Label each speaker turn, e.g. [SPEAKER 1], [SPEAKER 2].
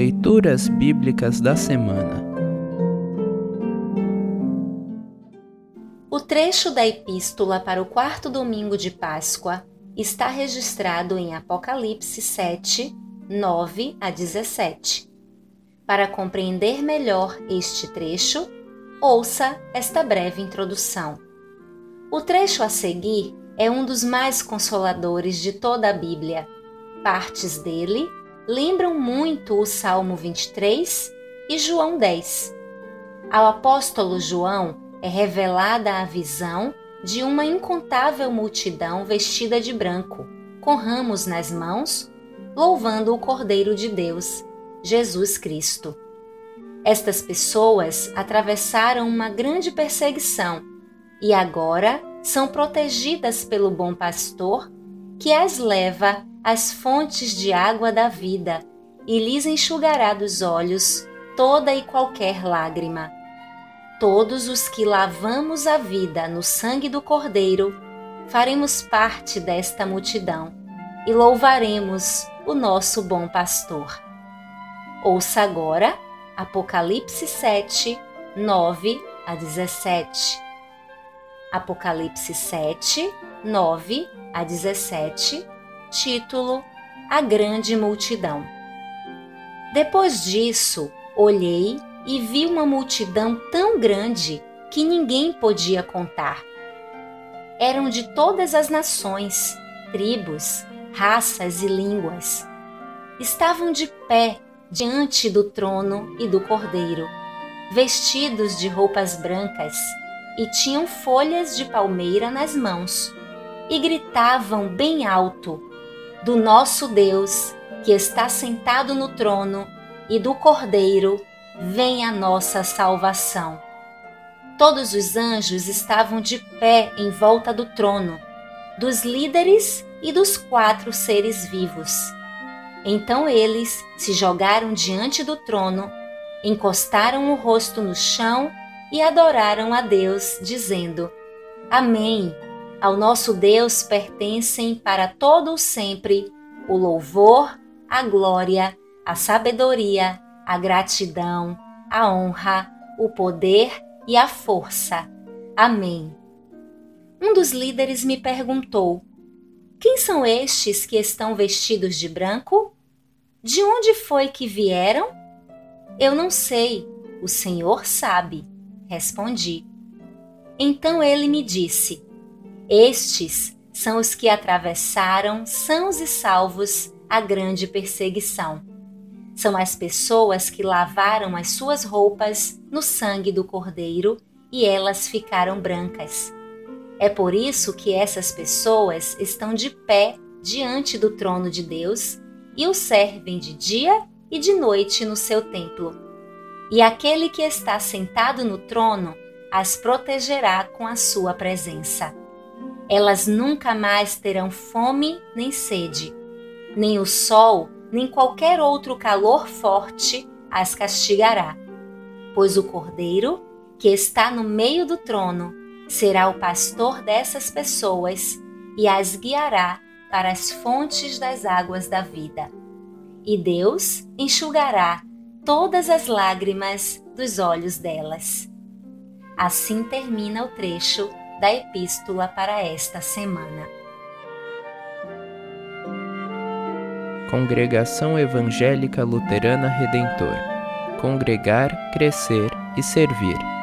[SPEAKER 1] Leituras Bíblicas da Semana
[SPEAKER 2] O trecho da Epístola para o quarto domingo de Páscoa está registrado em Apocalipse 7, 9 a 17. Para compreender melhor este trecho, ouça esta breve introdução. O trecho a seguir é um dos mais consoladores de toda a Bíblia. Partes dele lembram muito o Salmo 23 e João 10. Ao apóstolo João é revelada a visão de uma incontável multidão vestida de branco, com ramos nas mãos, louvando o Cordeiro de Deus, Jesus Cristo. Estas pessoas atravessaram uma grande perseguição e agora são protegidas pelo bom pastor que as leva às fontes de água da vida e lhes enxugará dos olhos toda e qualquer lágrima. Todos os que lavamos a vida no sangue do Cordeiro faremos parte desta multidão e louvaremos o nosso bom pastor. Ouça agora Apocalipse 7, 9 a 17. Apocalipse 7, 9 a 17, título A Grande Multidão. Depois disso, olhei e vi uma multidão tão grande que ninguém podia contar. Eram de todas as nações, tribos, raças e línguas. Estavam de pé diante do trono e do cordeiro, vestidos de roupas brancas e tinham folhas de palmeira nas mãos, e gritavam bem alto: Do nosso Deus, que está sentado no trono, e do Cordeiro, vem a nossa salvação. Todos os anjos estavam de pé em volta do trono, dos líderes e dos quatro seres vivos. Então eles se jogaram diante do trono, encostaram o rosto no chão e adoraram a Deus, dizendo: Amém. Ao nosso Deus pertencem para todo o sempre o louvor, a glória, a sabedoria, a gratidão, a honra, o poder e a força. Amém. Um dos líderes me perguntou: Quem são estes que estão vestidos de branco? De onde foi que vieram? Eu não sei, o Senhor sabe respondi. Então ele me disse: Estes são os que atravessaram, sãos e salvos, a grande perseguição. São as pessoas que lavaram as suas roupas no sangue do Cordeiro e elas ficaram brancas. É por isso que essas pessoas estão de pé diante do trono de Deus e o servem de dia e de noite no seu templo e aquele que está sentado no trono as protegerá com a sua presença. Elas nunca mais terão fome nem sede, nem o sol, nem qualquer outro calor forte as castigará, pois o Cordeiro, que está no meio do trono, será o pastor dessas pessoas e as guiará para as fontes das águas da vida. E Deus enxugará todas as lágrimas dos olhos delas. Assim termina o trecho da epístola para esta semana.
[SPEAKER 1] Congregação Evangélica Luterana Redentor Congregar, Crescer e Servir.